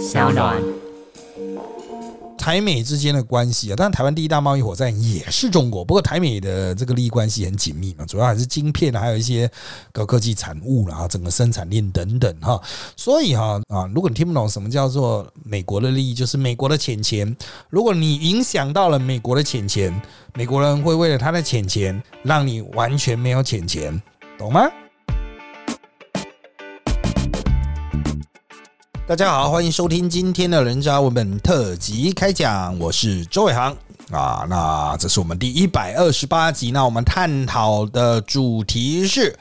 小暖。台美之间的关系啊，当然台湾第一大贸易伙伴也是中国，不过台美的这个利益关系很紧密嘛，主要还是晶片，还有一些高科技产物啦，整个生产链等等哈。所以哈啊，如果你听不懂什么叫做美国的利益，就是美国的钱钱。如果你影响到了美国的钱钱，美国人会为了他的钱钱，让你完全没有钱钱，懂吗？大家好，欢迎收听今天的人渣文本特辑开讲，我是周伟航啊。那这是我们第一百二十八集，那我们探讨的主题是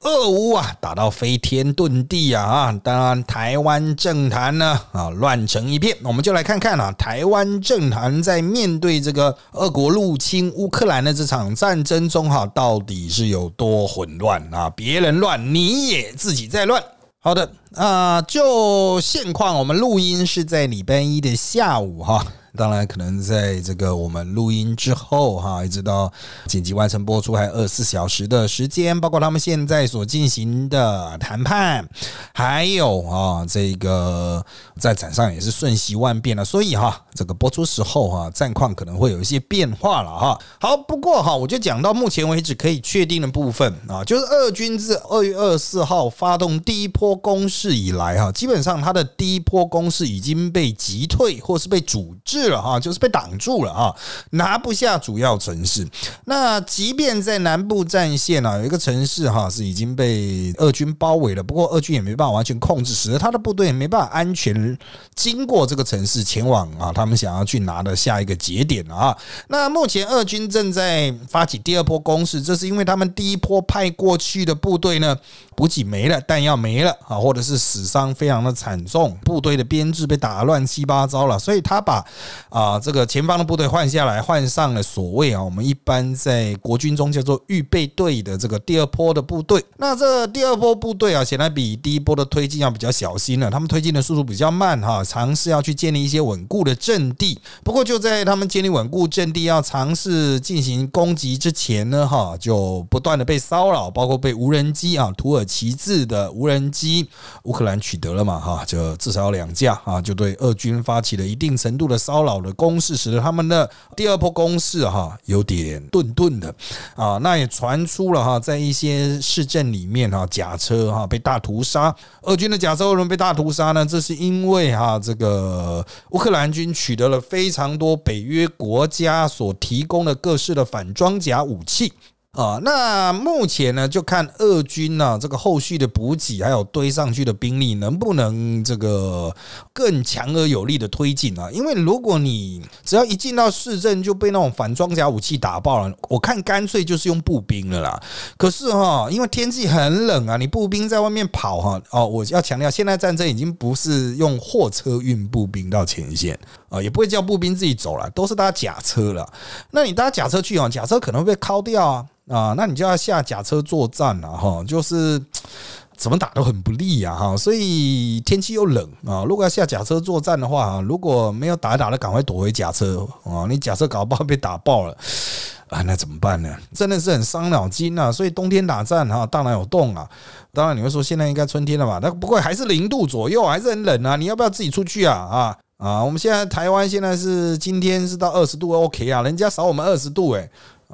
俄乌啊打到飞天遁地啊啊！当然，台湾政坛呢啊乱成一片，我们就来看看啊，台湾政坛在面对这个俄国入侵乌克兰的这场战争中哈，到底是有多混乱啊？别人乱，你也自己在乱。好的，啊，就现况，我们录音是在礼拜一的下午哈。当然，可能在这个我们录音之后哈，一直到紧急完成播出，还有二十四小时的时间，包括他们现在所进行的谈判，还有啊，这个在场上也是瞬息万变了。所以哈，这个播出时候哈，战况可能会有一些变化了哈。好，不过哈，我就讲到目前为止可以确定的部分啊，就是俄军自二月二十四号发动第一波攻势以来哈，基本上他的第一波攻势已经被击退，或是被阻滞滞。了哈，就是被挡住了啊，拿不下主要城市。那即便在南部战线啊，有一个城市哈是已经被俄军包围了，不过俄军也没办法完全控制，使得他的部队也没办法安全经过这个城市前往啊，他们想要去拿的下一个节点啊。那目前俄军正在发起第二波攻势，这是因为他们第一波派过去的部队呢，补给没了，弹药没了啊，或者是死伤非常的惨重，部队的编制被打乱七八糟了，所以他把。啊，这个前方的部队换下来，换上了所谓啊，我们一般在国军中叫做预备队的这个第二波的部队。那这第二波部队啊，显然比第一波的推进要比较小心了。他们推进的速度比较慢哈，尝试要去建立一些稳固的阵地。不过就在他们建立稳固阵地要尝试进行攻击之前呢，哈，就不断的被骚扰，包括被无人机啊，土耳其制的无人机，乌克兰取得了嘛，哈，就至少两架啊，就对俄军发起了一定程度的骚扰。的攻势使得他们的第二波攻势哈有点顿顿的啊，那也传出了哈，在一些市镇里面哈，假车哈被大屠杀，俄军的假车为什么被大屠杀呢？这是因为哈，这个乌克兰军取得了非常多北约国家所提供的各式的反装甲武器。啊，那目前呢，就看俄军呢这个后续的补给，还有堆上去的兵力，能不能这个更强而有力的推进啊？因为如果你只要一进到市镇就被那种反装甲武器打爆了，我看干脆就是用步兵了啦。可是哈，因为天气很冷啊，你步兵在外面跑哈，哦，我要强调，现在战争已经不是用货车运步兵到前线啊，也不会叫步兵自己走了，都是搭假车了。那你搭假车去啊，假车可能会被敲掉啊。啊，那你就要下假车作战了哈，就是 怎么打都很不利啊哈，所以天气又冷啊，如果要下假车作战的话，如果没有打打的，赶快躲回假车啊，你假车搞不好被打爆了啊，那怎么办呢？真的是很伤脑筋啊。所以冬天打战哈，当然有洞啊？当然你会说现在应该春天了吧？那不过还是零度左右，还是很冷啊。你要不要自己出去啊？啊啊，我们现在台湾现在是今天是到二十度 OK 啊，人家少我们二十度诶。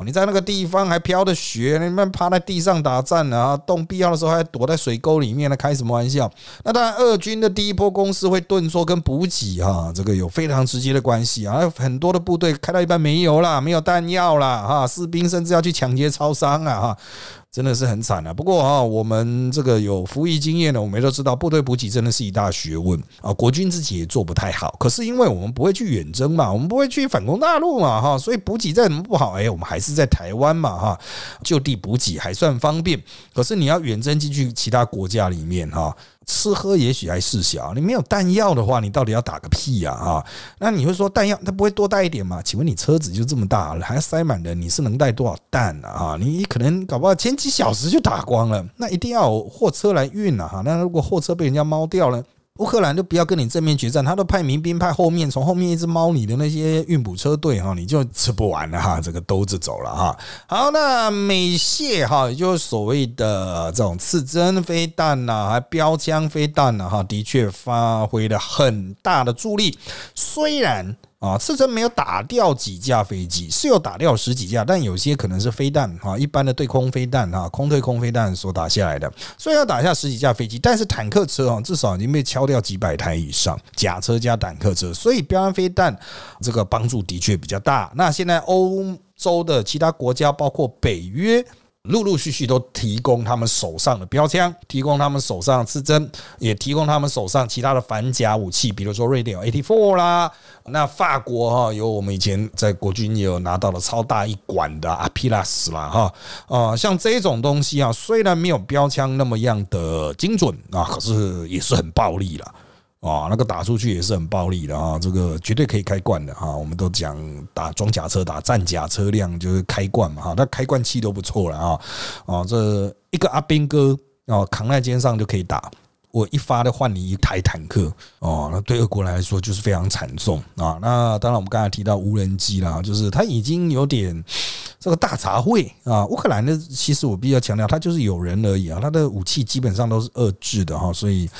你在那个地方还飘着雪，你们趴在地上打战啊，动必要的时候还躲在水沟里面，那开什么玩笑？那当然，俄军的第一波攻势会顿挫跟补给啊，这个有非常直接的关系啊。很多的部队开到一半没油了，没有弹药了哈，士兵甚至要去抢劫超商啊哈。真的是很惨啊！不过啊，我们这个有服役经验的，我们都知道，部队补给真的是一大学问啊。国军自己也做不太好，可是因为我们不会去远征嘛，我们不会去反攻大陆嘛，哈，所以补给再怎么不好，哎，我们还是在台湾嘛，哈，就地补给还算方便。可是你要远征进去其他国家里面，哈。吃喝也许还事小，你没有弹药的话，你到底要打个屁呀啊？那你会说弹药它不会多带一点吗？请问你车子就这么大，还塞满人，你是能带多少弹呢啊？你可能搞不好前几小时就打光了，那一定要有货车来运了哈。那如果货车被人家猫掉了？乌克兰就不要跟你正面决战，他都派民兵派后面，从后面一直猫你的那些运补车队哈，你就吃不完了哈，这个兜着走了哈。好，那美械哈，也就是所谓的这种刺针飞弹呐，还标枪飞弹呐哈，的确发挥了很大的助力，虽然。啊，刺针没有打掉几架飞机，是有打掉十几架，但有些可能是飞弹啊，一般的对空飞弹啊，空对空飞弹所打下来的，虽然要打下十几架飞机，但是坦克车啊，至少已经被敲掉几百台以上，甲车加坦克车，所以标杆飞弹这个帮助的确比较大。那现在欧洲的其他国家，包括北约。陆陆续续都提供他们手上的标枪，提供他们手上的刺针，也提供他们手上其他的反甲武器，比如说瑞典有 AT four 啦，那法国哈有我们以前在国军也有拿到了超大一管的阿皮拉斯啦哈啊，像这种东西啊，虽然没有标枪那么样的精准啊，可是也是很暴力了。啊，那个打出去也是很暴力的啊，这个绝对可以开罐的哈。我们都讲打装甲车、打战甲车辆就是开罐嘛哈，那开罐器都不错了啊。啊，这一个阿兵哥哦扛在肩上就可以打，我一发的换你一台坦克哦，那对俄国来说就是非常惨重啊。那当然我们刚才提到无人机啦，就是它已经有点。这个大杂烩啊，乌克兰的其实我必须要强调，它就是有人而已啊，它的武器基本上都是遏制的哈，所以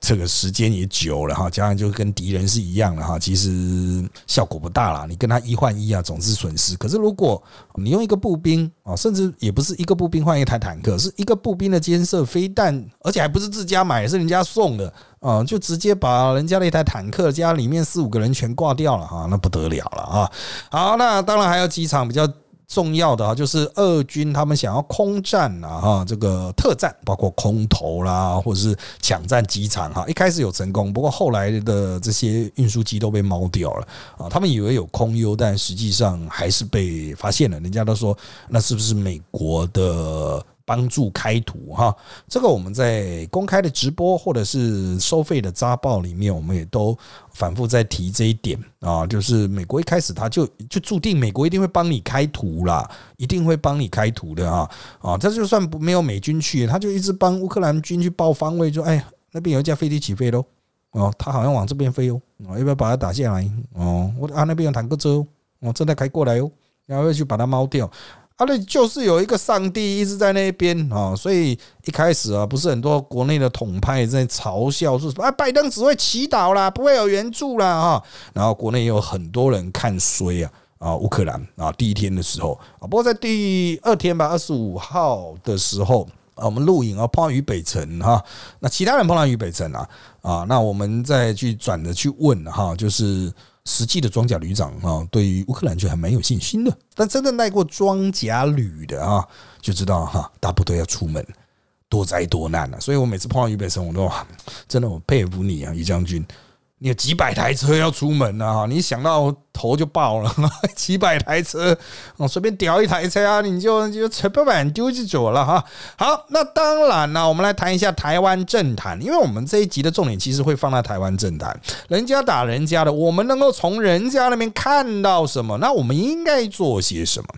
这个时间也久了哈，加上就跟敌人是一样的哈，其实效果不大啦。你跟他一换一啊，总是损失。可是如果你用一个步兵啊，甚至也不是一个步兵换一台坦克，是一个步兵的监射飞弹，而且还不是自家买，是人家送的啊，就直接把人家的一台坦克家里面四五个人全挂掉了哈，那不得了了啊！好，那当然还有几场比较。重要的啊，就是俄军他们想要空战啊，哈，这个特战，包括空投啦，或者是抢占机场哈，一开始有成功，不过后来的这些运输机都被猫掉了啊，他们以为有空优，但实际上还是被发现了，人家都说那是不是美国的？帮助开图哈，这个我们在公开的直播或者是收费的扎报里面，我们也都反复在提这一点啊，就是美国一开始他就就注定美国一定会帮你开图啦，一定会帮你开图的啊啊，这就算不没有美军去，他就一直帮乌克兰军去报方位，说哎那边有一架飞机起飞喽，哦，他好像往这边飞哦，要不要把它打下来？哦，我啊那边有坦克车哦，正在开过来哦，然后去把它猫掉。他的就是有一个上帝一直在那边啊，所以一开始啊，不是很多国内的统派在嘲笑说什么啊，拜登只会祈祷啦，不会有援助啦哈。然后国内也有很多人看衰啊啊，乌克兰啊，第一天的时候啊，不过在第二天吧，二十五号的时候啊，我们录影啊碰到于北辰哈，那其他人碰到于北辰啊啊，那我们再去转的去问哈，就是。实际的装甲旅长啊，对于乌克兰就还蛮有信心的。但真的带过装甲旅的啊，就知道哈，大部队要出门多灾多难啊。所以我每次碰到俞北辰，我都真的我佩服你啊，俞将军，你有几百台车要出门啊，你想到。头就爆了，几百台车，我，随便屌一台车啊，你就就车不板丢就走了哈。好，那当然了，我们来谈一下台湾政坛，因为我们这一集的重点其实会放在台湾政坛，人家打人家的，我们能够从人家那边看到什么？那我们应该做些什么？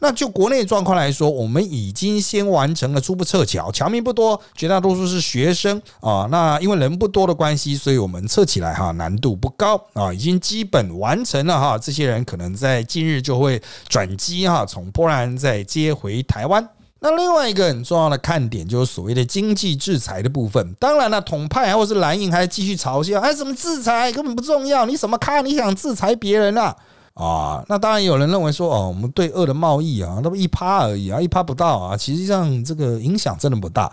那就国内状况来说，我们已经先完成了初步撤侨，侨民不多，绝大多数是学生啊。那因为人不多的关系，所以我们撤起来哈难度不高啊，已经基本完成了啊，这些人可能在近日就会转机哈，从波兰再接回台湾。那另外一个很重要的看点就是所谓的经济制裁的部分。当然了，统派或是蓝营还继续嘲笑，哎，什么制裁根本不重要，你什么看？你想制裁别人啊？啊，那当然有人认为说，哦，我们对俄的贸易啊，那么一趴而已啊，一趴不到啊，其实上这个影响真的不大。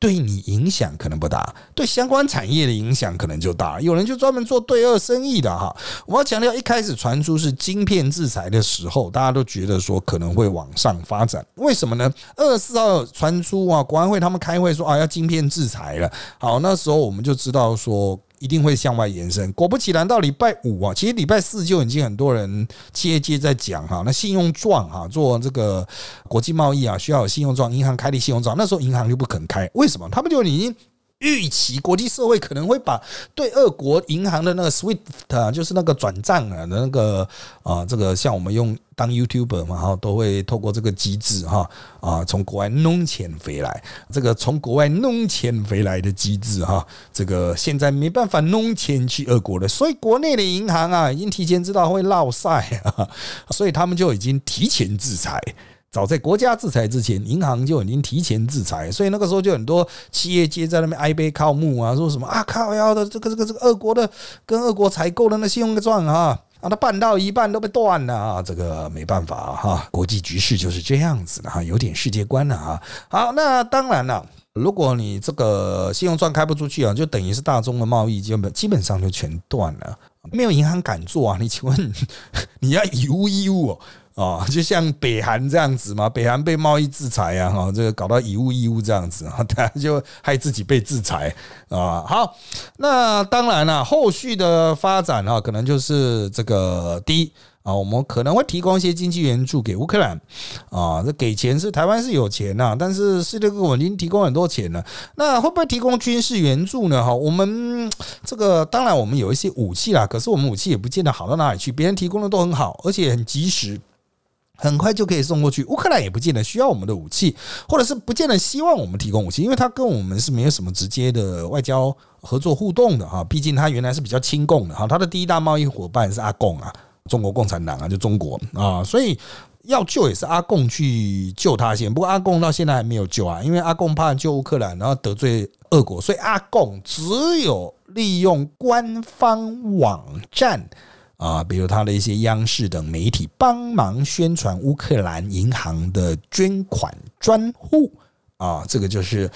对你影响可能不大，对相关产业的影响可能就大。有人就专门做对二生意的哈。我要强调，一开始传出是晶片制裁的时候，大家都觉得说可能会往上发展。为什么呢？二十四号传出啊，国安会他们开会说啊，要晶片制裁了。好，那时候我们就知道说。一定会向外延伸。果不其然，到礼拜五啊，其实礼拜四就已经很多人接接在讲哈，那信用状哈，做这个国际贸易啊，需要有信用状，银行开立信用状，那时候银行就不肯开，为什么？他们就已经预期国际社会可能会把对俄国银行的那个 SWIFT 啊，就是那个转账啊的那个啊，这个像我们用当 YouTuber 嘛，哈，都会透过这个机制哈啊，从国外弄钱回来，这个从国外弄钱回来的机制哈，这个现在没办法弄钱去俄国了，所以国内的银行啊，已经提前知道会落赛啊，所以他们就已经提前制裁。早在国家制裁之前，银行就已经提前制裁，所以那个时候就很多企业界在那边哀悲靠木啊，说什么啊靠要的这个这个这个俄国的跟俄国采购的那信用状啊，啊他办到一半都被断了啊，这个没办法哈，国际局势就是这样子的哈，有点世界观了哈。好，那当然了，如果你这个信用状开不出去啊，就等于是大宗的贸易基本基本上就全断了，没有银行敢做啊。你请问 你要以物易物？啊，就像北韩这样子嘛，北韩被贸易制裁啊，哈，这个搞到以物易物这样子啊，他就害自己被制裁啊。好，那当然了，后续的发展啊，可能就是这个第一啊，我们可能会提供一些经济援助给乌克兰啊，这给钱是台湾是有钱呐，但是世界各国已经提供很多钱了，那会不会提供军事援助呢？哈，我们这个当然我们有一些武器啦，可是我们武器也不见得好到哪里去，别人提供的都很好，而且很及时。很快就可以送过去，乌克兰也不见得需要我们的武器，或者是不见得希望我们提供武器，因为他跟我们是没有什么直接的外交合作互动的哈。毕竟他原来是比较亲共的哈，他的第一大贸易伙伴是阿贡啊，中国共产党啊，就中国啊，所以要救也是阿贡去救他先。不过阿贡到现在还没有救啊，因为阿贡怕救乌克兰，然后得罪俄国，所以阿贡只有利用官方网站。啊，比如他的一些央视等媒体帮忙宣传乌克兰银行的捐款专户啊，这个就是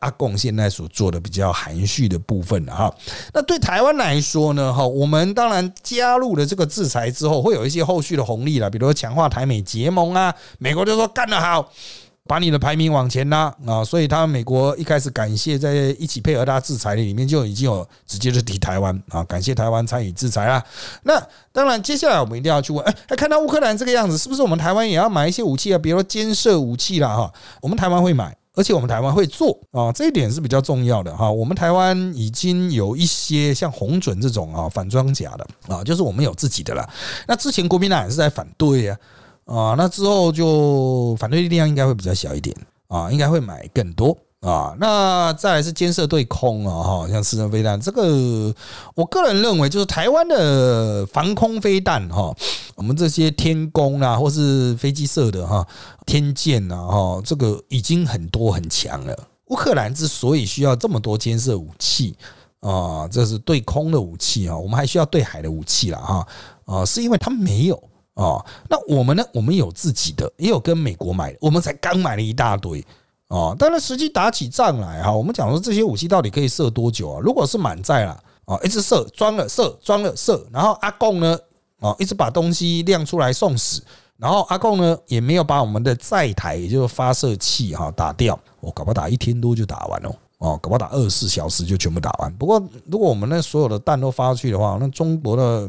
阿贡现在所做的比较含蓄的部分了哈。那对台湾来说呢，哈，我们当然加入了这个制裁之后，会有一些后续的红利了，比如说强化台美结盟啊，美国就说干得好。把你的排名往前拉啊，所以他美国一开始感谢在一起配合他制裁的里面就已经有直接就提台湾啊，感谢台湾参与制裁啊。那当然，接下来我们一定要去问，哎，看到乌克兰这个样子，是不是我们台湾也要买一些武器啊？比如说监射武器啦，哈，我们台湾会买，而且我们台湾会做啊，这一点是比较重要的哈。我们台湾已经有一些像红准这种啊反装甲的啊，就是我们有自己的了。那之前国民党也是在反对呀。啊，那之后就反对力量应该会比较小一点啊，应该会买更多啊。那再来是监射对空啊，哈，像四人飞弹这个，我个人认为就是台湾的防空飞弹哈，我们这些天宫啊，或是飞机射的哈，天剑啊，哈，这个已经很多很强了。乌克兰之所以需要这么多监射武器啊，这是对空的武器啊，我们还需要对海的武器了哈啊，是因为他没有。哦，那我们呢？我们有自己的，也有跟美国买的，我们才刚买了一大堆哦。当然，实际打起仗来哈，我们讲说这些武器到底可以射多久啊？如果是满载了啊，一直射，装了射，装了射，然后阿贡呢，哦，一直把东西亮出来送死，然后阿贡呢也没有把我们的载台，也就是发射器哈打掉，我搞不好打一天多就打完了哦，搞不好打二十四小时就全部打完。不过，如果我们那所有的弹都发出去的话，那中国的。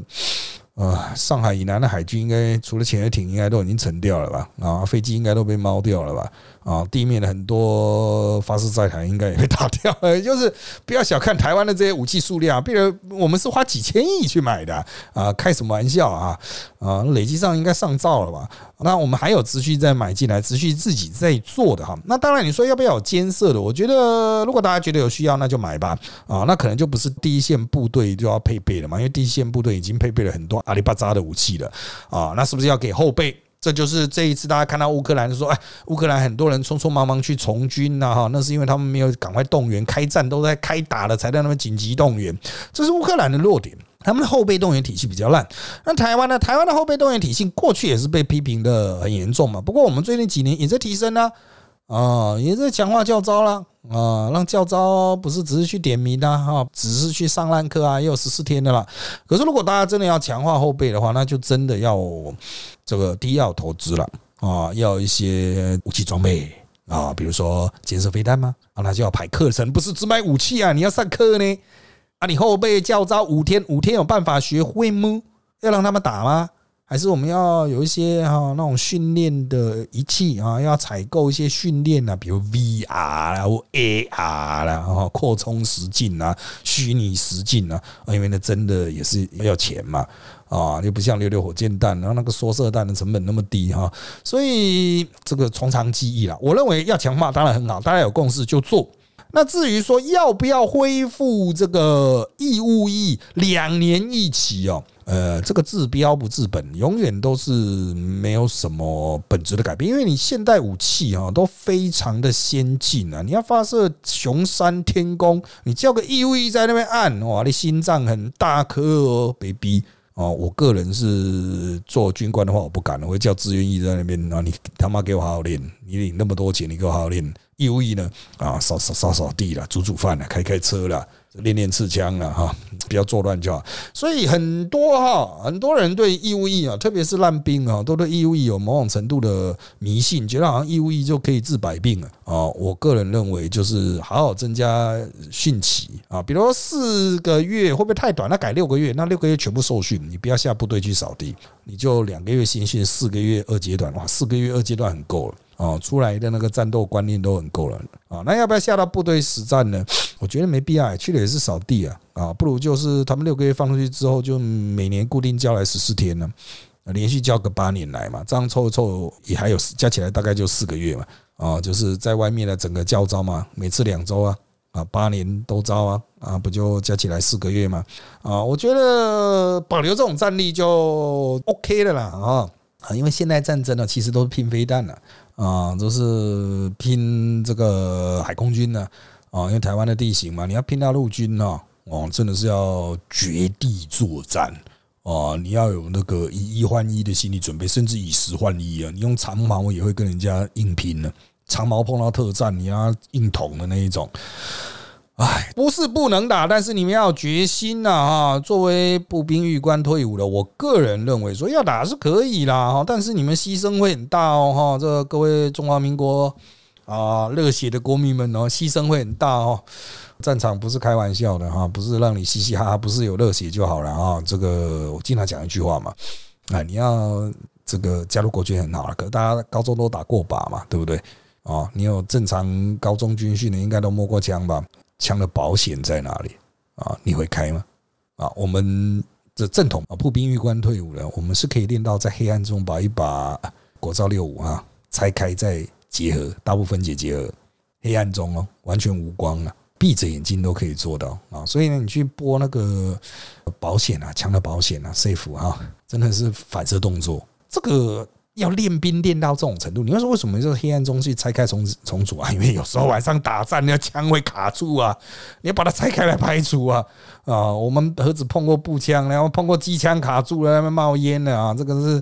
啊，上海以南的海军应该除了潜水艇，应该都已经沉掉了吧？啊，飞机应该都被猫掉了吧？啊，地面的很多发射载台应该也被打掉。就是不要小看台湾的这些武器数量，比如我们是花几千亿去买的啊，开什么玩笑啊？啊，累计上应该上兆了吧？那我们还有持续在买进来，持续自己在做的哈。那当然，你说要不要有监射的？我觉得如果大家觉得有需要，那就买吧。啊，那可能就不是第一线部队就要配备了嘛，因为第一线部队已经配备了很多阿里巴巴的武器了。啊，那是不是要给后备？这就是这一次大家看到乌克兰说，哎，乌克兰很多人匆匆忙忙去从军呐，哈，那是因为他们没有赶快动员开战，都在开打了才在那边紧急动员，这是乌克兰的弱点。他们的后备动员体系比较烂。那台湾呢？台湾的后备动员体系过去也是被批评的很严重嘛。不过我们最近几年也在提升呢，啊也在强化教招了，啊，让教招不是只是去点名的哈，只是去上烂课啊，也有十四天的了。可是如果大家真的要强化后备的话，那就真的要这个第一要投资了啊，要一些武器装备啊，比如说建设飞弹吗？啊，那就要排课程，不是只买武器啊，你要上课呢。啊！你后备教招五天，五天有办法学会吗？要让他们打吗？还是我们要有一些哈那种训练的仪器啊，要采购一些训练啊，比如 VR 啦或 AR 啦，哈扩充实境啊、虚拟实境啊，因为那真的也是要钱嘛。啊，又不像溜溜火箭弹，然后那个缩射弹的成本那么低哈，所以这个从长计议啦。我认为要强化当然很好，大家有共识就做。那至于说要不要恢复这个义务役两年一期哦，呃，这个治标不治本，永远都是没有什么本质的改变，因为你现代武器啊都非常的先进啊，你要发射雄山天宫，你叫个义务役在那边按，哇，你心脏很大颗哦，baby。哦，我个人是做军官的话，我不敢，我会叫志愿役在那边。啊，你他妈给我好好练，你领那么多钱，你给我好好练。义务役呢？啊，扫扫扫扫地了，煮煮饭了，开开车了。练练刺枪了哈，不要作乱就好。所以很多哈，很多人对义务役啊，特别是烂兵啊，都对义务役有某种程度的迷信，觉得好像义务役就可以治百病了啊。我个人认为，就是好好增加训期啊，比如四个月会不会太短？那改六个月，那六个月全部受训，你不要下部队去扫地，你就两个月新训，四个月二阶段，哇，四个月二阶段很够了。哦，出来的那个战斗观念都很够了啊，那要不要下到部队实战呢？我觉得没必要，去了也是扫地啊啊，不如就是他们六个月放出去之后，就每年固定交来十四天呢，连续交个八年来嘛，这样凑一凑也还有加起来大概就四个月嘛啊，就是在外面的整个教招嘛，每次两周啊啊，八年都招啊啊，不就加起来四个月嘛啊，我觉得保留这种战力就 OK 的啦啊啊，因为现代战争呢，其实都是拼飞弹了。啊，就是拼这个海空军呢，啊，因为台湾的地形嘛，你要拼到陆军呢，哦，真的是要绝地作战啊，你要有那个以一换一的心理准备，甚至以十换一啊，你用长矛也会跟人家硬拼呢，长矛碰到特战，你要硬捅的那一种。哎，不是不能打，但是你们要决心呐！哈，作为步兵狱官退伍的，我个人认为说要打是可以啦，哈，但是你们牺牲会很大哦，哈，这各位中华民国啊热血的国民们哦，牺牲会很大哦，战场不是开玩笑的哈，不是让你嘻嘻哈哈，不是有热血就好了啊！这个我经常讲一句话嘛，啊，你要这个加入国军很好了，可大家高中都打过靶嘛，对不对？哦，你有正常高中军训的，应该都摸过枪吧？枪的保险在哪里啊？你会开吗？啊，我们的正统啊，步兵狱官退伍了，我们是可以练到在黑暗中把一把国造六五啊拆开再结合，大部分解结合，黑暗中哦，完全无光啊，闭着眼睛都可以做到啊。所以呢，你去拨那个保险啊，枪的保险啊，safe 啊，真的是反射动作，这个。要练兵练到这种程度，你要说为什么就黑暗中去拆开重重组啊？因为有时候晚上打战，那枪会卡住啊，你要把它拆开来排除啊啊！我们何止碰过步枪，然后碰过机枪卡住了，那边冒烟了啊！这个是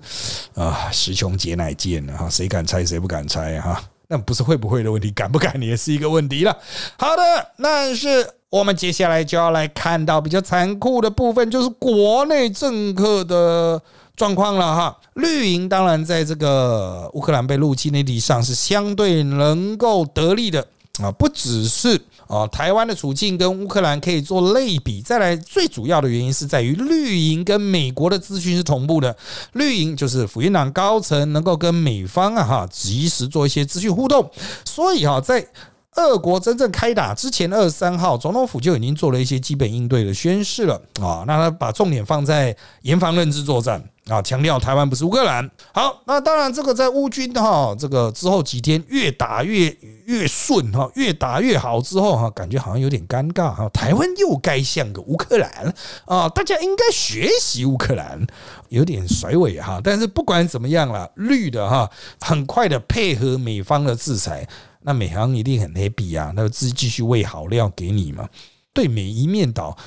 啊，十穷节乃见了哈，谁敢拆谁不敢拆哈？那不是会不会的问题，敢不敢也是一个问题了。好的，那是我们接下来就要来看到比较残酷的部分，就是国内政客的。状况了哈，绿营当然在这个乌克兰被入侵的地上是相对能够得利的啊，不只是啊，台湾的处境跟乌克兰可以做类比。再来，最主要的原因是在于绿营跟美国的资讯是同步的，绿营就是辅军党高层能够跟美方啊哈及时做一些资讯互动，所以哈在。俄国真正开打之前，二十三号总统府就已经做了一些基本应对的宣示了啊。那他把重点放在严防认知作战啊，强调台湾不是乌克兰。好，那当然这个在乌军哈这个之后几天越打越越顺哈，越打越好之后哈，感觉好像有点尴尬哈。台湾又该像个乌克兰啊，大家应该学习乌克兰，有点甩尾哈。但是不管怎么样了，绿的哈很快的配合美方的制裁。那美航一定很 happy 啊，那就继继续喂好料给你嘛。对每一面倒，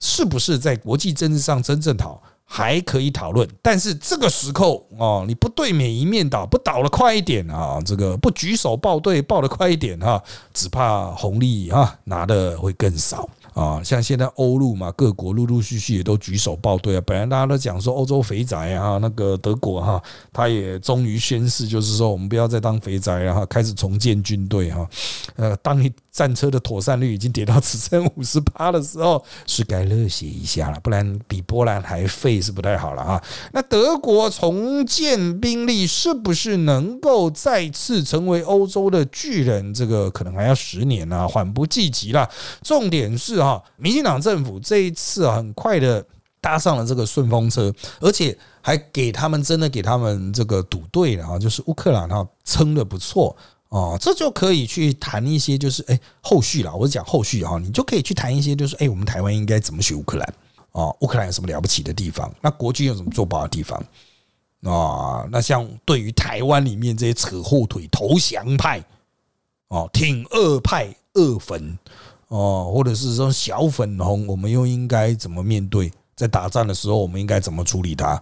是不是在国际政治上真正讨还可以讨论？但是这个时候哦，你不对每一面倒，不倒的快一点啊，这个不举手报对报的快一点哈，只怕红利哈拿的会更少。啊，像现在欧陆嘛，各国陆陆续续也都举手报队啊。本来大家都讲说欧洲肥宅啊，那个德国哈，他也终于宣誓，就是说我们不要再当肥宅了哈，开始重建军队哈。呃，当你战车的妥善率已经跌到只剩五十趴的时候，是该热血一下了，不然比波兰还废是不太好了啊。那德国重建兵力是不是能够再次成为欧洲的巨人？这个可能还要十年啊，缓不济急了。重点是啊哈，民进党政府这一次很快的搭上了这个顺风车，而且还给他们真的给他们这个赌对了啊，就是乌克兰哈撑的不错哦，这就可以去谈一些就是哎后续了，我是讲后续哈，你就可以去谈一些就是哎我们台湾应该怎么学乌克兰哦，乌克兰有什么了不起的地方？那国军有什么做不好的地方啊？那像对于台湾里面这些扯后腿投降派哦，挺二派二粉。哦，或者是说小粉红，我们又应该怎么面对？在打仗的时候，我们应该怎么处理它？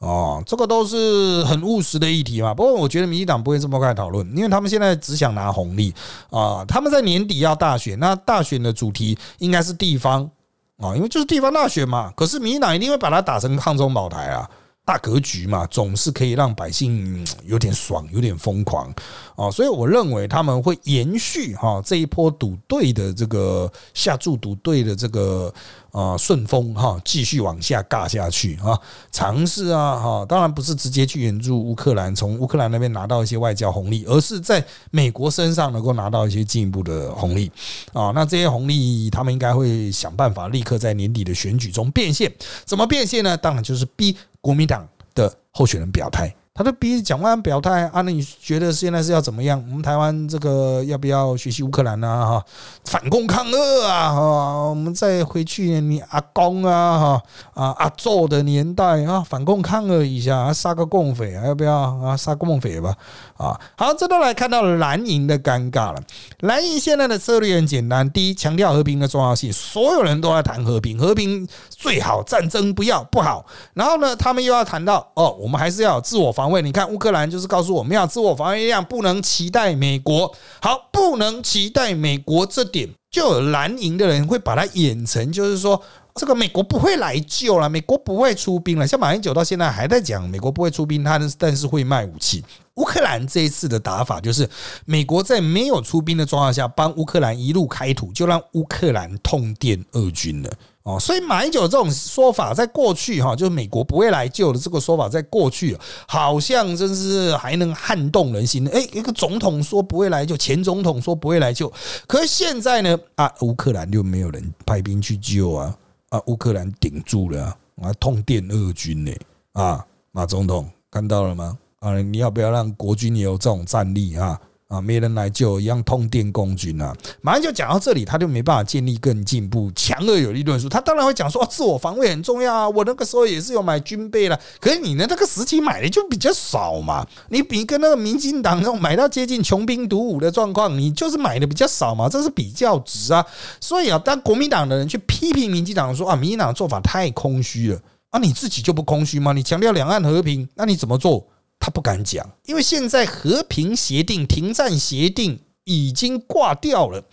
哦，这个都是很务实的议题嘛。不过，我觉得民进党不会这么快讨论，因为他们现在只想拿红利啊。他们在年底要大选，那大选的主题应该是地方啊，因为就是地方大选嘛。可是民进党一定会把它打成抗中保台啊。大格局嘛，总是可以让百姓有点爽，有点疯狂啊，所以我认为他们会延续哈这一波赌对的这个下注赌对的这个。啊，顺风哈，继续往下尬下去啊，尝试啊哈，当然不是直接去援助乌克兰，从乌克兰那边拿到一些外交红利，而是在美国身上能够拿到一些进一步的红利啊。那这些红利，他们应该会想办法立刻在年底的选举中变现。怎么变现呢？当然就是逼国民党的候选人表态。他都逼蒋万安表态啊？那你觉得现在是要怎么样？我们台湾这个要不要学习乌克兰呢？哈，反共抗俄啊！哈，我们再回去你阿公啊哈啊阿祖的年代啊，反共抗俄一下，杀个共匪要不要啊？杀共匪吧！啊，好，这都来看到蓝营的尴尬了。蓝营现在的策略很简单：第一，强调和平的重要性，所有人都在谈和平，和平最好，战争不要不好。然后呢，他们又要谈到哦，我们还是要自我防。你看，乌克兰就是告诉我们要自我防卫力量，不能期待美国。好，不能期待美国这点，就有蓝营的人会把它演成，就是说这个美国不会来救了，美国不会出兵了。像马英九到现在还在讲美国不会出兵，他但是会卖武器。乌克兰这一次的打法就是，美国在没有出兵的状况下，帮乌克兰一路开土，就让乌克兰痛电俄军了。哦，所以马英九这种说法，在过去哈，就是美国不会来救的这个说法，在过去好像真是还能撼动人心。哎，一个总统说不会来救，前总统说不会来救，可是现在呢，啊，乌克兰就没有人派兵去救啊，啊，乌克兰顶住了啊，痛电俄军呢，啊，马总统看到了吗？啊，你要不要让国军也有这种战力啊？啊，没人来救，一样通电共军啊！马上就讲到这里，他就没办法建立更进步、强而有力论述。他当然会讲说，自我防卫很重要啊！我那个时候也是有买军备了，可是你呢，那个时期买的就比较少嘛。你比跟那个民进党那种买到接近穷兵黩武的状况，你就是买的比较少嘛，这是比较值啊。所以啊，当国民党的人去批评民进党说啊，民进党的做法太空虚了啊，你自己就不空虚吗？你强调两岸和平，那你怎么做？他不敢讲，因为现在和平协定、停战协定已经挂掉了。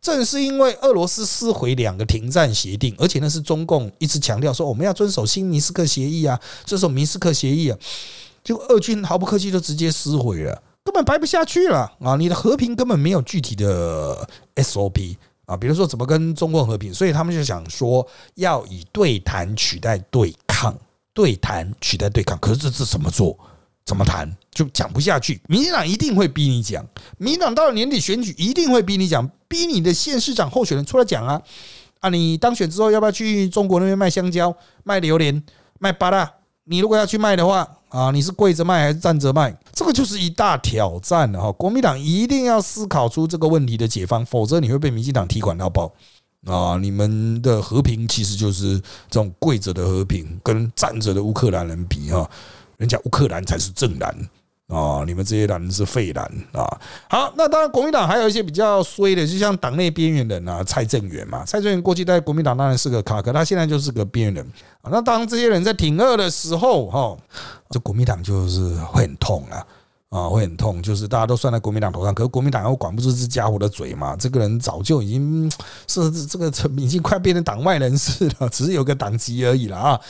正是因为俄罗斯撕毁两个停战协定，而且那是中共一直强调说我们要遵守新明斯克协议啊，遵守明斯克协议啊，就俄军毫不客气就直接撕毁了，根本掰不下去了啊！你的和平根本没有具体的 SOP 啊，比如说怎么跟中共和平，所以他们就想说要以对谈取代对抗，对谈取代对抗，可是这是怎么做？怎么谈就讲不下去，民进党一定会逼你讲，民进党到了年底选举一定会逼你讲，逼你的县市长候选人出来讲啊！啊，你当选之后要不要去中国那边卖香蕉、卖榴莲、卖巴拉？你如果要去卖的话啊，你是跪着卖还是站着卖？这个就是一大挑战了哈！国民党一定要思考出这个问题的解方，否则你会被民进党踢馆到爆啊！你们的和平其实就是这种跪着的和平，跟站着的乌克兰人比哈。人家乌克兰才是正蓝啊！你们这些蓝是废蓝啊！好，那当然国民党还有一些比较衰的，就像党内边缘人啊，蔡正元嘛。蔡正元过去在国民党当然是个卡，可他现在就是个边缘人啊。那当这些人在挺二的时候，哈，这国民党就是会很痛啊啊，会很痛，就是大家都算在国民党头上，可是国民党又管不住这家伙的嘴嘛。这个人早就已经是这个已经快变成党外人士了，只是有个党籍而已了啊。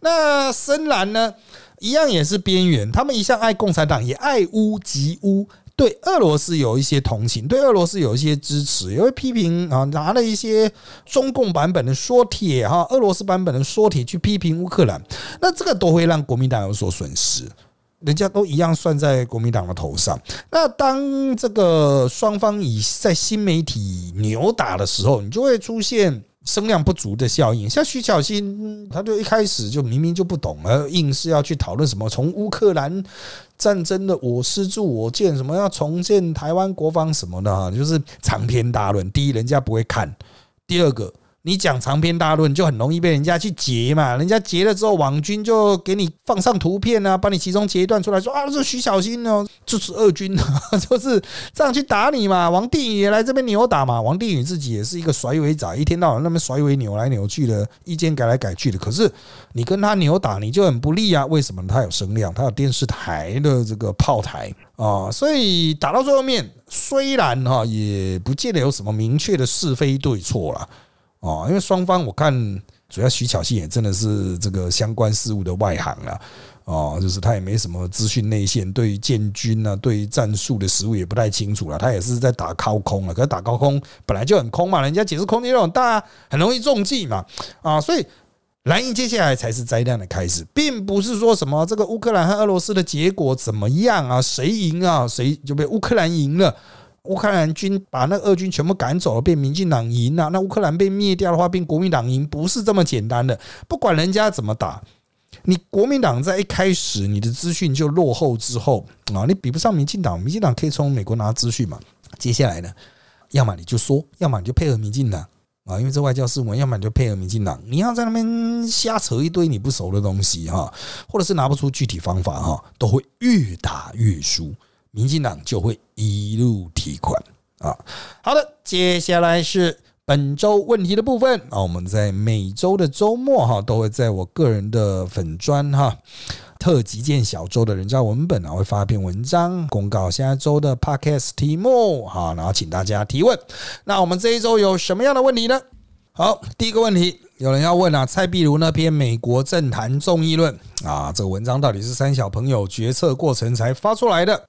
那深蓝呢，一样也是边缘，他们一向爱共产党，也爱乌及乌。对俄罗斯有一些同情，对俄罗斯有一些支持，也会批评啊，拿了一些中共版本的说帖哈，俄罗斯版本的说帖去批评乌克兰，那这个都会让国民党有所损失，人家都一样算在国民党的头上。那当这个双方以在新媒体扭打的时候，你就会出现。声量不足的效应，像徐巧芯，他就一开始就明明就不懂，而硬是要去讨论什么从乌克兰战争的我师助我见，什么要重建台湾国防什么的哈，就是长篇大论。第一，人家不会看；第二个。你讲长篇大论就很容易被人家去截嘛，人家截了之后，网军就给你放上图片啊，把你其中截一段出来说啊，这徐小新哦，就是俄军，就是这样去打你嘛。王定宇也来这边扭打嘛，王定宇自己也是一个甩尾仔，一天到晚那边甩尾扭来扭去的，意见改来改去的。可是你跟他扭打，你就很不利啊。为什么？他有声量，他有电视台的这个炮台啊，所以打到最后面，虽然哈也不见得有什么明确的是非对错了。哦，因为双方我看主要徐巧芯也真的是这个相关事务的外行了，哦，就是他也没什么资讯内线，对于建军啊，对于战术的实务也不太清楚了。他也是在打高空啊，可是打高空本来就很空嘛，人家解释空间又很大，很容易中计嘛，啊，所以蓝营接下来才是灾难的开始，并不是说什么这个乌克兰和俄罗斯的结果怎么样啊，谁赢啊，谁就被乌克兰赢了。乌克兰军把那俄军全部赶走了，变民进党赢了。那乌克兰被灭掉的话，变国民党赢，不是这么简单的。不管人家怎么打，你国民党在一开始你的资讯就落后之后啊，你比不上民进党。民进党可以从美国拿资讯嘛？接下来呢，要么你就说，要么你就配合民进党啊，因为这外交事务，要么你就配合民进党。你要在那边瞎扯一堆你不熟的东西哈，或者是拿不出具体方法哈，都会越打越输。民进党就会一路提款啊！好的，接下来是本周问题的部分啊。我们在每周的周末哈，都会在我个人的粉砖哈特极见小周的人家文本啊，会发一篇文章公告下周的 podcast 题目哈，然后请大家提问。那我们这一周有什么样的问题呢？好，第一个问题，有人要问啊，蔡壁如那篇美国政坛众议论啊，这个文章到底是三小朋友决策过程才发出来的？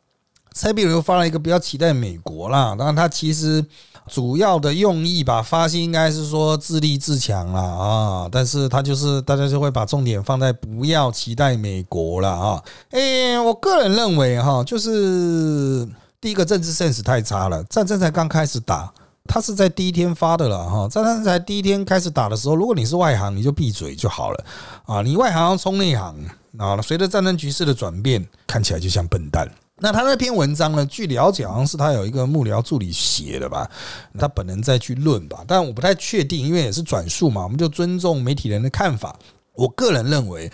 蔡壁如发了一个比较期待美国啦，当然他其实主要的用意吧，发心应该是说自立自强啦啊，但是他就是大家就会把重点放在不要期待美国了啊。诶，我个人认为哈，就是第一个政治 sense 太差了，战争才刚开始打，他是在第一天发的了哈，战争才第一天开始打的时候，如果你是外行，你就闭嘴就好了啊，你外行要冲内行啊，随着战争局势的转变，看起来就像笨蛋。那他那篇文章呢？据了解，好像是他有一个幕僚助理写的吧，他本人再去论吧，但我不太确定，因为也是转述嘛，我们就尊重媒体人的看法。我个人认为，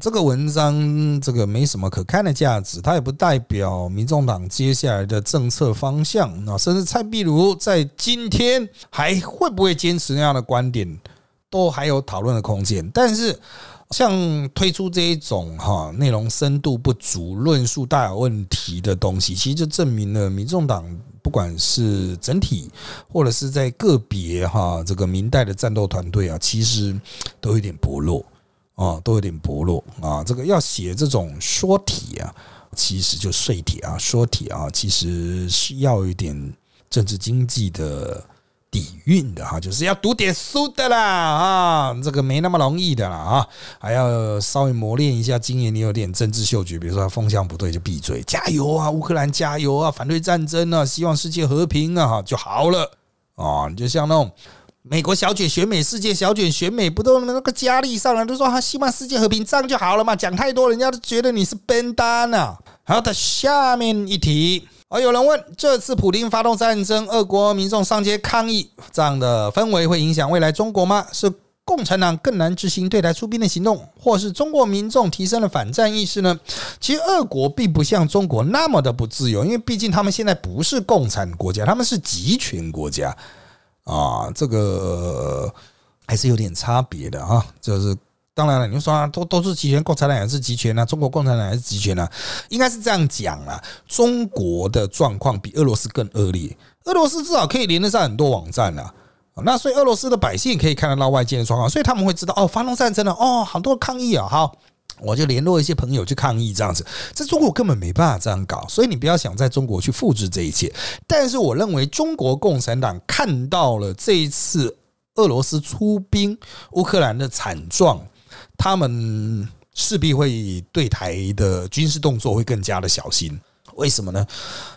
这个文章这个没什么可看的价值，它也不代表民众党接下来的政策方向。那甚至蔡壁如在今天还会不会坚持那样的观点，都还有讨论的空间。但是。像推出这一种哈内容深度不足、论述大有问题的东西，其实就证明了民众党不管是整体或者是在个别哈这个明代的战斗团队啊，其实都有点薄弱啊，都有点薄弱啊。这个要写这种说体啊，其实就碎体啊，说体啊，其实是要一点政治经济的。底蕴的哈，就是要读点书的啦啊，这个没那么容易的啦啊，还要稍微磨练一下经验。你有点政治嗅觉，比如说风向不对就闭嘴，加油啊，乌克兰加油啊，反对战争啊，希望世界和平啊，哈就好了啊。你就像那种美国小卷选美，世界小卷选美，不都那个佳丽上来都说他希望世界和平，这样就好了嘛？讲太多，人家都觉得你是笨蛋啊。好的，下面一题。而有人问：这次普京发动战争，俄国民众上街抗议，这样的氛围会影响未来中国吗？是共产党更难执行对台出兵的行动，或是中国民众提升了反战意识呢？其实，俄国并不像中国那么的不自由，因为毕竟他们现在不是共产国家，他们是集权国家啊，这个还是有点差别的啊，就是。当然了，你说啊，都都是集权，共产党也是集权啊，中国共产党也是集权啊，应该是这样讲啊。中国的状况比俄罗斯更恶劣，俄罗斯至少可以连得上很多网站啊。那所以俄罗斯的百姓可以看得到外界的状况，所以他们会知道哦，发动战争了哦，好多抗议啊，好，我就联络一些朋友去抗议，这样子，在中国根本没办法这样搞，所以你不要想在中国去复制这一切。但是我认为中国共产党看到了这一次俄罗斯出兵乌克兰的惨状。他们势必会对台的军事动作会更加的小心，为什么呢？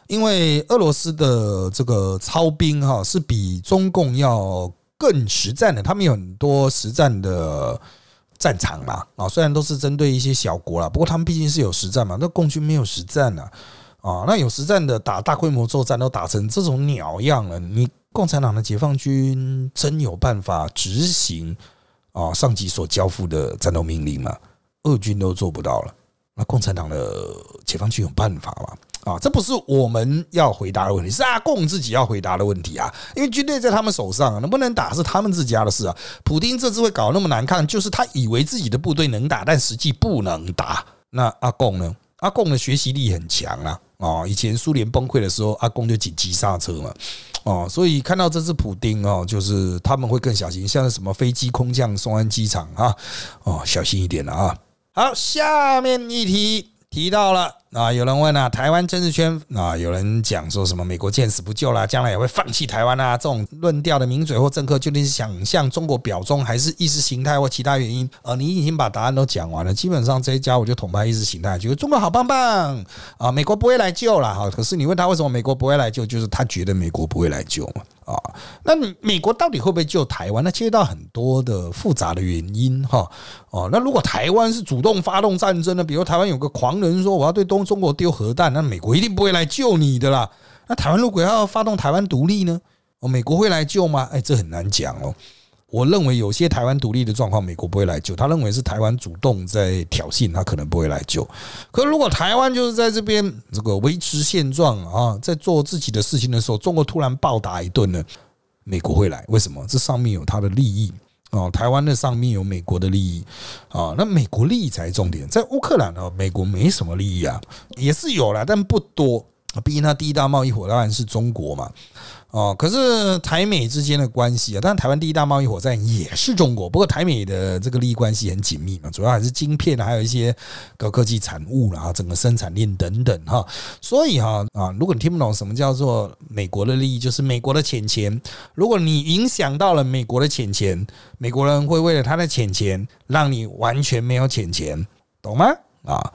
因为俄罗斯的这个操兵哈是比中共要更实战的，他们有很多实战的战场嘛啊，虽然都是针对一些小国啦，不过他们毕竟是有实战嘛，那共军没有实战呢啊，那有实战的打大规模作战都打成这种鸟样了，你共产党的解放军真有办法执行？啊，上级所交付的战斗命令嘛，俄军都做不到了，那共产党的解放军有办法吗？啊，这不是我们要回答的问题，是阿共自己要回答的问题啊。因为军队在他们手上，能不能打是他们自家的事啊。普京这次会搞那么难看，就是他以为自己的部队能打，但实际不能打。那阿共呢？阿贡的学习力很强啊！哦，以前苏联崩溃的时候，阿公就紧急刹车嘛。哦，所以看到这次普丁哦，就是他们会更小心，像什么飞机空降松安机场啊，哦，小心一点了啊。好，下面一题提到了。啊，有人问啊，台湾政治圈啊，有人讲说什么美国见死不救啦，将来也会放弃台湾啊，这种论调的名嘴或政客，究竟是想向中国表忠，还是意识形态或其他原因？呃，你已经把答案都讲完了，基本上这一家我就统派意识形态，觉得中国好棒棒啊，美国不会来救了哈。可是你问他为什么美国不会来救，就是他觉得美国不会来救嘛。啊，那美国到底会不会救台湾？那牵涉到很多的复杂的原因哈。哦，那如果台湾是主动发动战争呢？比如台湾有个狂人说我要对东中国丢核弹，那美国一定不会来救你的啦。那台湾如果要发动台湾独立呢？哦，美国会来救吗？哎，这很难讲哦。我认为有些台湾独立的状况，美国不会来救。他认为是台湾主动在挑衅，他可能不会来救。可如果台湾就是在这边这个维持现状啊，在做自己的事情的时候，中国突然暴打一顿呢，美国会来？为什么？这上面有他的利益哦。台湾的上面有美国的利益啊，那美国利益才是重点。在乌克兰呢，美国没什么利益啊，也是有了，但不多。毕竟它第一大贸易伙伴是中国嘛。哦，可是台美之间的关系啊，当然台湾第一大贸易火站也是中国，不过台美的这个利益关系很紧密嘛，主要还是晶片，还有一些高科技产物啦，整个生产链等等哈。所以哈啊，如果你听不懂什么叫做美国的利益，就是美国的钱钱。如果你影响到了美国的钱钱，美国人会为了他的钱钱，让你完全没有钱钱，懂吗？啊。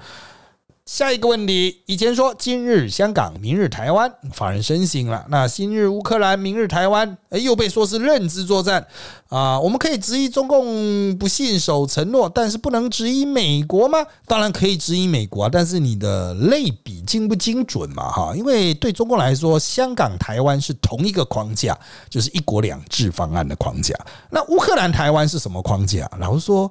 下一个问题，以前说今日香港，明日台湾，发人深省了。那今日乌克兰，明日台湾，哎，又被说是认知作战啊！我们可以质疑中共不信守承诺，但是不能质疑美国吗？当然可以质疑美国啊，但是你的类比精不精准嘛？哈，因为对中共来说，香港、台湾是同一个框架，就是一国两制方案的框架。那乌克兰、台湾是什么框架？老实说，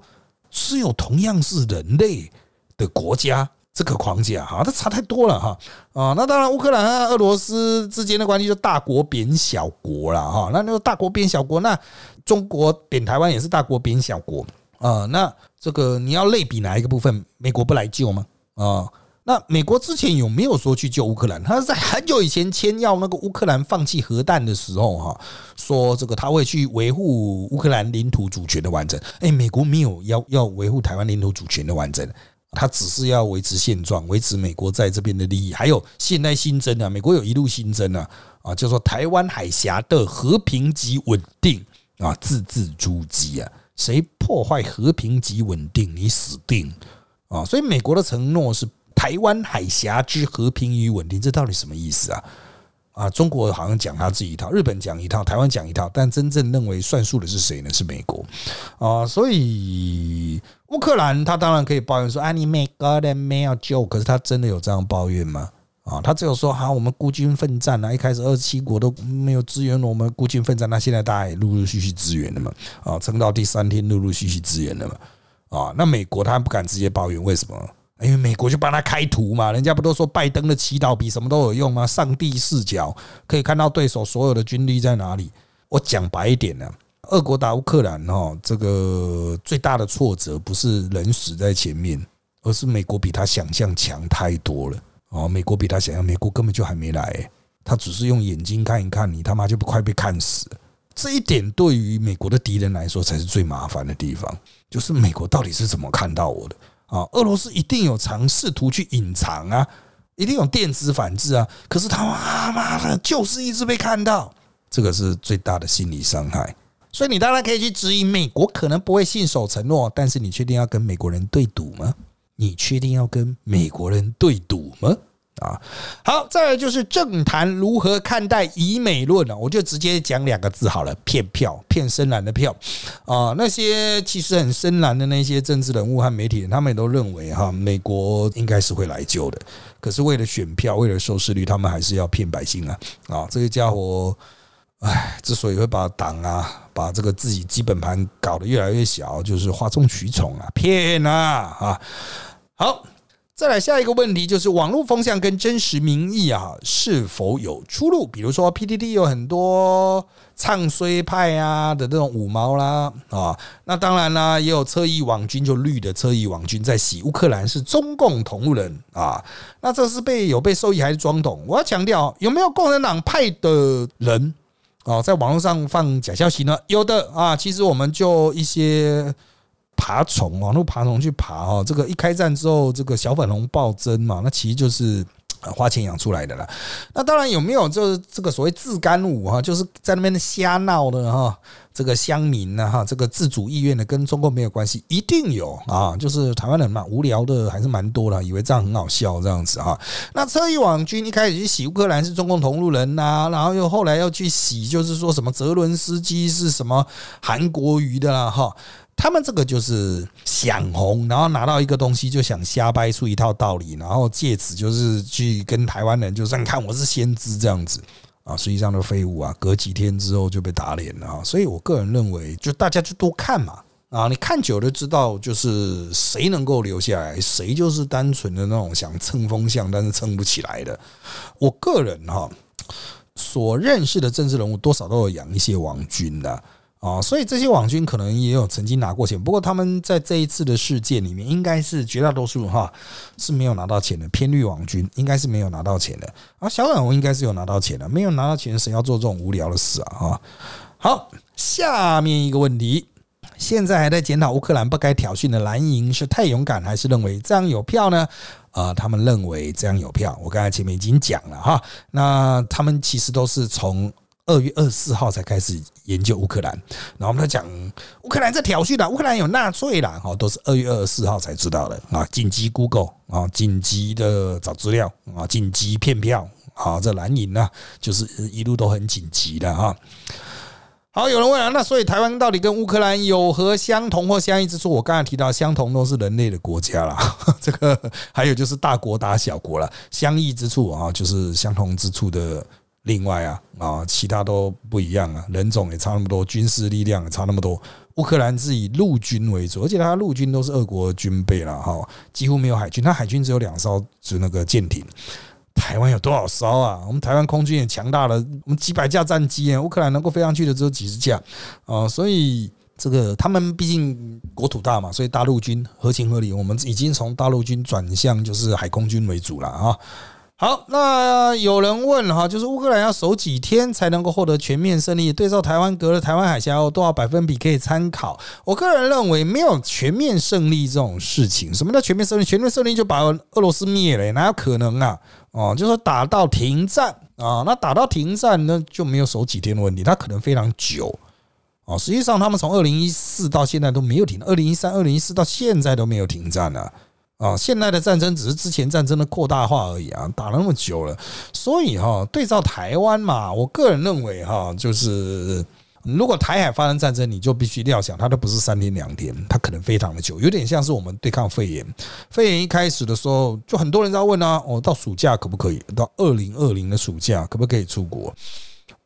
是有同样是人类的国家。这个框架哈，它差太多了哈啊！那当然，乌克兰和俄罗斯之间的关系就大国贬小国了哈。那那个大国贬小国，那中国贬台湾也是大国贬小国啊。那这个你要类比哪一个部分？美国不来救吗？啊？那美国之前有没有说去救乌克兰？他在很久以前签要那个乌克兰放弃核弹的时候哈，说这个他会去维护乌克兰领土主权的完整。哎，美国没有要要维护台湾领土主权的完整。他只是要维持现状，维持美国在这边的利益，还有现在新增啊，美国有一路新增啊，啊，就说台湾海峡的和平及稳定啊，字字珠玑啊，谁破坏和平及稳定，你死定啊！所以美国的承诺是台湾海峡之和平与稳定，这到底什么意思啊？啊，中国好像讲他自己一套，日本讲一套，台湾讲一套，但真正认为算数的是谁呢？是美国啊，所以乌克兰他当然可以抱怨说：“啊，你美国的没有救。”可是他真的有这样抱怨吗？啊，他只有说：“好，我们孤军奋战啊，一开始二十七国都没有支援我们孤军奋战，那现在大家也陆陆续续支援了嘛？啊，撑到第三天，陆陆续续支援了嘛？啊，那美国他不敢直接抱怨，为什么？因为美国就帮他开图嘛，人家不都说拜登的祈祷比什么都有用吗？上帝视角可以看到对手所有的军力在哪里。我讲白一点呢，俄国打乌克兰哈，这个最大的挫折不是人死在前面，而是美国比他想象强太多了哦。美国比他想象，美国根本就还没来，他只是用眼睛看一看你，他妈就不快被看死。这一点对于美国的敌人来说才是最麻烦的地方，就是美国到底是怎么看到我的啊？俄罗斯一定有尝试图去隐藏啊，一定有电子反制啊，可是他妈妈的就是一直被看到，这个是最大的心理伤害。所以你当然可以去质疑美国可能不会信守承诺，但是你确定要跟美国人对赌吗？你确定要跟美国人对赌吗？啊，好，再来就是政坛如何看待以美论呢？我就直接讲两个字好了：骗票，骗深蓝的票啊！那些其实很深蓝的那些政治人物和媒体人，他们也都认为哈，美国应该是会来救的。可是为了选票，为了收视率，他们还是要骗百姓啊！啊，这个家伙，哎，之所以会把党啊，把这个自己基本盘搞得越来越小，就是哗众取宠啊，骗啊啊！好。再来下一个问题，就是网络风向跟真实民意啊是否有出入？比如说 PTT 有很多唱衰派啊的这种五毛啦啊，那当然啦，也有侧翼网军就绿的侧翼网军在洗乌克兰是中共同路人啊，那这是被有被受益还是装懂？我要强调，有没有共产党派的人哦在网络上放假消息呢？有的啊，其实我们就一些。爬虫，网络爬虫去爬哈，这个一开战之后，这个小粉红暴增嘛，那其实就是花钱养出来的啦。那当然有没有就是这个所谓自干五哈，就是在那边瞎闹的哈，这个乡民呢哈，这个自主意愿呢跟中共没有关系，一定有啊，就是台湾人嘛，无聊的还是蛮多的，以为这样很好笑这样子哈。那车翼网军一开始去洗乌克兰是中共同路人呐，然后又后来又去洗，就是说什么泽伦斯基是什么韩国瑜的啦哈。他们这个就是想红，然后拿到一个东西就想瞎掰出一套道理，然后借此就是去跟台湾人就算看我是先知这样子啊，实际上的废物啊，隔几天之后就被打脸了啊。所以我个人认为，就大家就多看嘛啊，你看久了知道就是谁能够留下来，谁就是单纯的那种想蹭风向但是蹭不起来的。我个人哈所认识的政治人物多少都有养一些王军的。所以这些网军可能也有曾经拿过钱，不过他们在这一次的事件里面，应该是绝大多数哈是没有拿到钱的。偏绿网军应该是没有拿到钱的，而小粉红应该是有拿到钱的。没有拿到钱，谁要做这种无聊的事啊？哈，好，下面一个问题，现在还在检讨乌克兰不该挑衅的蓝营是太勇敢，还是认为这样有票呢？啊，他们认为这样有票。我刚才前面已经讲了哈，那他们其实都是从。二月二十四号才开始研究乌克兰，然后我们在讲乌克兰在挑衅了，乌克兰有纳粹了，哈，都是二月二十四号才知道的啊！紧急 Google 啊，紧急的找资料啊，紧急骗票啊！这蓝营呢，就是一路都很紧急的哈。好，有人问啊，那所以台湾到底跟乌克兰有何相同或相异之处？我刚才提到相同都是人类的国家啦，这个还有就是大国打小国了，相异之处啊，就是相同之处的。另外啊啊，其他都不一样啊，人种也差那么多，军事力量也差那么多。乌克兰是以陆军为主，而且他陆军都是俄国军备了哈，几乎没有海军，他海军只有两艘，就那个舰艇。台湾有多少艘啊？我们台湾空军也强大了，我们几百架战机啊，乌克兰能够飞上去的只有几十架啊，所以这个他们毕竟国土大嘛，所以大陆军合情合理。我们已经从大陆军转向就是海空军为主了啊。好，那有人问哈，就是乌克兰要守几天才能够获得全面胜利？对照台湾隔了台湾海峡有多少百分比可以参考？我个人认为没有全面胜利这种事情。什么叫全面胜利？全面胜利就把俄罗斯灭了，哪有可能啊？哦，就说打到停战啊，那打到停战那就没有守几天的问题，它可能非常久哦。实际上，他们从二零一四到现在都没有停，二零一三、二零一四到现在都没有停战呢。啊现在的战争只是之前战争的扩大化而已啊，打了那么久了，所以哈，对照台湾嘛，我个人认为哈，就是如果台海发生战争，你就必须料想，它都不是三天两天，它可能非常的久，有点像是我们对抗肺炎，肺炎一开始的时候，就很多人在问啊，哦，到暑假可不可以？到二零二零的暑假可不可以出国？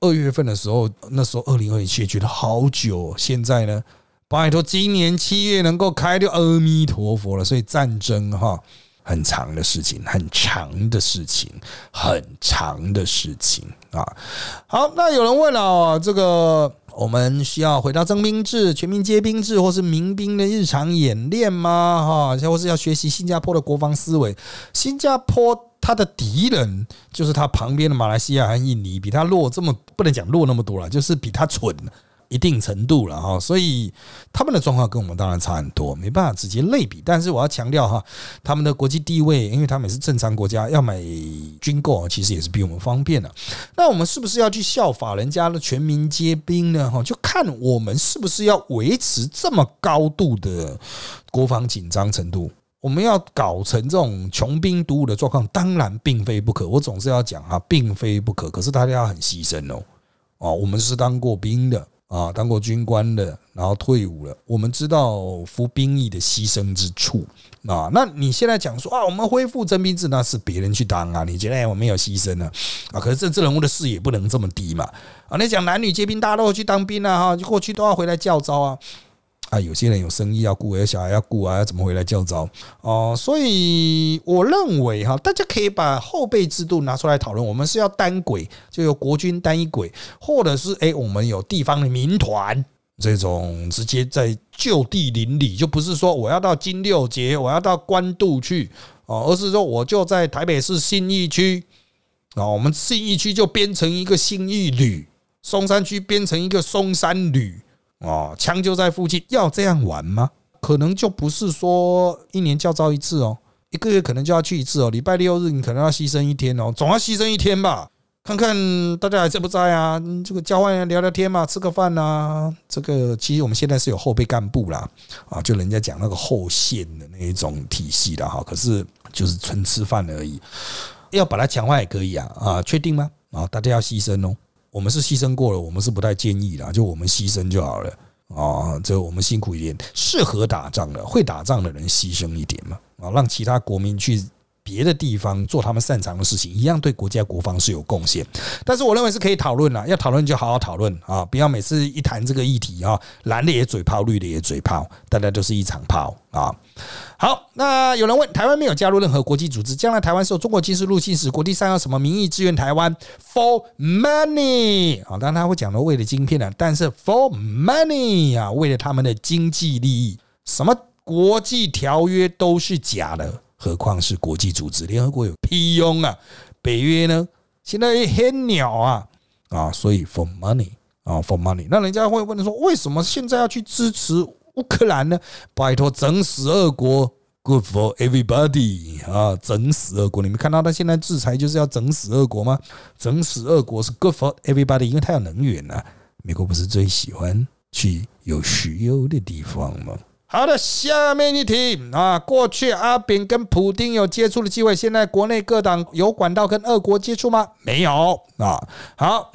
二月份的时候，那时候二零二零也觉得好久，现在呢？拜托，今年七月能够开就阿弥陀佛了。所以战争哈，很长的事情，很长的事情，很长的事情啊。好，那有人问了，这个我们需要回到征兵制、全民皆兵制，或是民兵的日常演练吗？哈，或是要学习新加坡的国防思维？新加坡它的敌人就是它旁边的马来西亚和印尼，比它弱这么不能讲弱那么多了，就是比它蠢。一定程度了哈，所以他们的状况跟我们当然差很多，没办法直接类比。但是我要强调哈，他们的国际地位，因为他们也是正常国家，要买军购其实也是比我们方便的。那我们是不是要去效法人家的全民皆兵呢？哈，就看我们是不是要维持这么高度的国防紧张程度。我们要搞成这种穷兵黩武的状况，当然并非不可。我总是要讲哈，并非不可。可是大家要很牺牲哦，哦，我们是当过兵的。啊，当过军官的，然后退伍了。我们知道服兵役的牺牲之处啊。那你现在讲说啊，我们恢复征兵制，那是别人去当啊。你觉得哎，我没有牺牲呢啊？可是政治人物的视野不能这么低嘛啊！你讲男女皆兵，大家都去当兵啊哈，过去都要回来教招啊。啊，有些人有生意要顾，有小孩要顾啊，要怎么回来教招哦？所以我认为哈，大家可以把后备制度拿出来讨论。我们是要单轨，就有国军单一轨，或者是哎，我们有地方的民团这种直接在就地邻里，就不是说我要到金六节，我要到关渡去哦，而是说我就在台北市信义区啊，我们信义区就编成一个信义旅，松山区编成一个松山旅。哦，枪就在附近，要这样玩吗？可能就不是说一年叫招一次哦，一个月可能就要去一次哦。礼拜六日你可能要牺牲一天哦，总要牺牲一天吧？看看大家还在不在啊？这个交换聊聊天嘛，吃个饭呐。这个其实我们现在是有后备干部啦，啊，就人家讲那个后线的那一种体系的哈。可是就是纯吃饭而已，要把它强化也可以啊啊，确定吗？啊，大家要牺牲哦。我们是牺牲过了，我们是不太建议的，就我们牺牲就好了啊。这我们辛苦一点，适合打仗的、会打仗的人牺牲一点嘛啊，让其他国民去。别的地方做他们擅长的事情，一样对国家国防是有贡献。但是我认为是可以讨论了，要讨论就好好讨论啊，不要每次一谈这个议题啊，蓝的也嘴炮，绿的也嘴炮，大家都是一场炮啊。好，那有人问，台湾没有加入任何国际组织，将来台湾受中国军事入侵时，国际上要什么名义支援台湾？For money 啊，当然他会讲到为了晶片啊，但是 For money 啊，为了他们的经济利益，什么国际条约都是假的。何况是国际组织，联合国有屁用啊！北约呢，现在也黑鸟啊啊，所以 for money 啊，for money，那人家会问你说，为什么现在要去支持乌克兰呢？拜托，整死俄国，good for everybody 啊，整死俄国！你们看到他现在制裁就是要整死俄国吗？整死俄国是 good for everybody，因为他有能源啊。美国不是最喜欢去有石油的地方吗？好的，下面一题啊，过去阿炳跟普丁有接触的机会，现在国内各党有管道跟俄国接触吗？没有啊。好。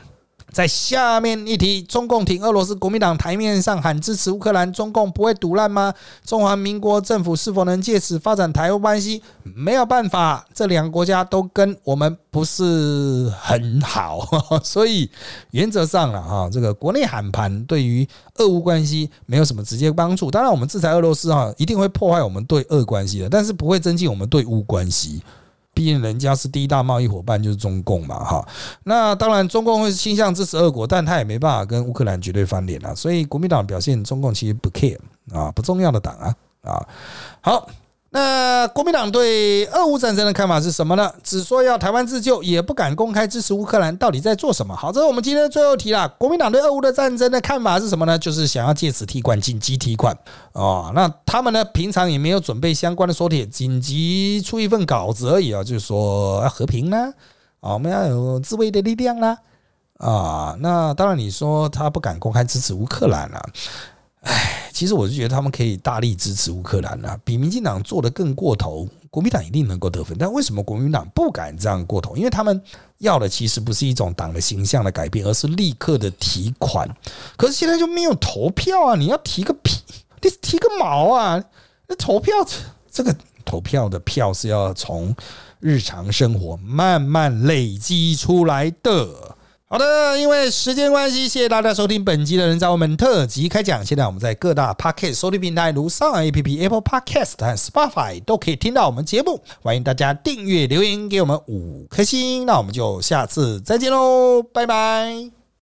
在下面一题，中共挺俄罗斯，国民党台面上喊支持乌克兰，中共不会堵烂吗？中华民国政府是否能借此发展台湾关系？没有办法，这两个国家都跟我们不是很好，所以原则上了哈，这个国内喊盘对于俄乌关系没有什么直接帮助。当然，我们制裁俄罗斯哈，一定会破坏我们对俄关系的，但是不会增进我们对乌关系。毕竟人家是第一大贸易伙伴，就是中共嘛，哈。那当然，中共会倾向支持俄国，但他也没办法跟乌克兰绝对翻脸啊。所以国民党表现，中共其实不 care 啊，不重要的党啊啊。好。那国民党对俄乌战争的看法是什么呢？只说要台湾自救，也不敢公开支持乌克兰，到底在做什么？好，这是我们今天的最后题了。国民党对俄乌的战争的看法是什么呢？就是想要借此提款、紧急提款哦。那他们呢，平常也没有准备相关的说帖，紧急出一份稿子而已啊，就是说要和平呢，啊，我们要有自卫的力量啦，啊，那当然你说他不敢公开支持乌克兰了。唉，其实我是觉得他们可以大力支持乌克兰啊，比民进党做的更过头，国民党一定能够得分。但为什么国民党不敢这样过头？因为他们要的其实不是一种党的形象的改变，而是立刻的提款。可是现在就没有投票啊！你要提个屁，你提个毛啊！那投票这个投票的票是要从日常生活慢慢累积出来的。好的，因为时间关系，谢谢大家收听本集的人在我们特辑开讲。现在我们在各大 Podcast 收听平台，如上 A P P、Apple Podcast 和 Spotify 都可以听到我们节目。欢迎大家订阅、留言给我们五颗星。那我们就下次再见喽，拜拜。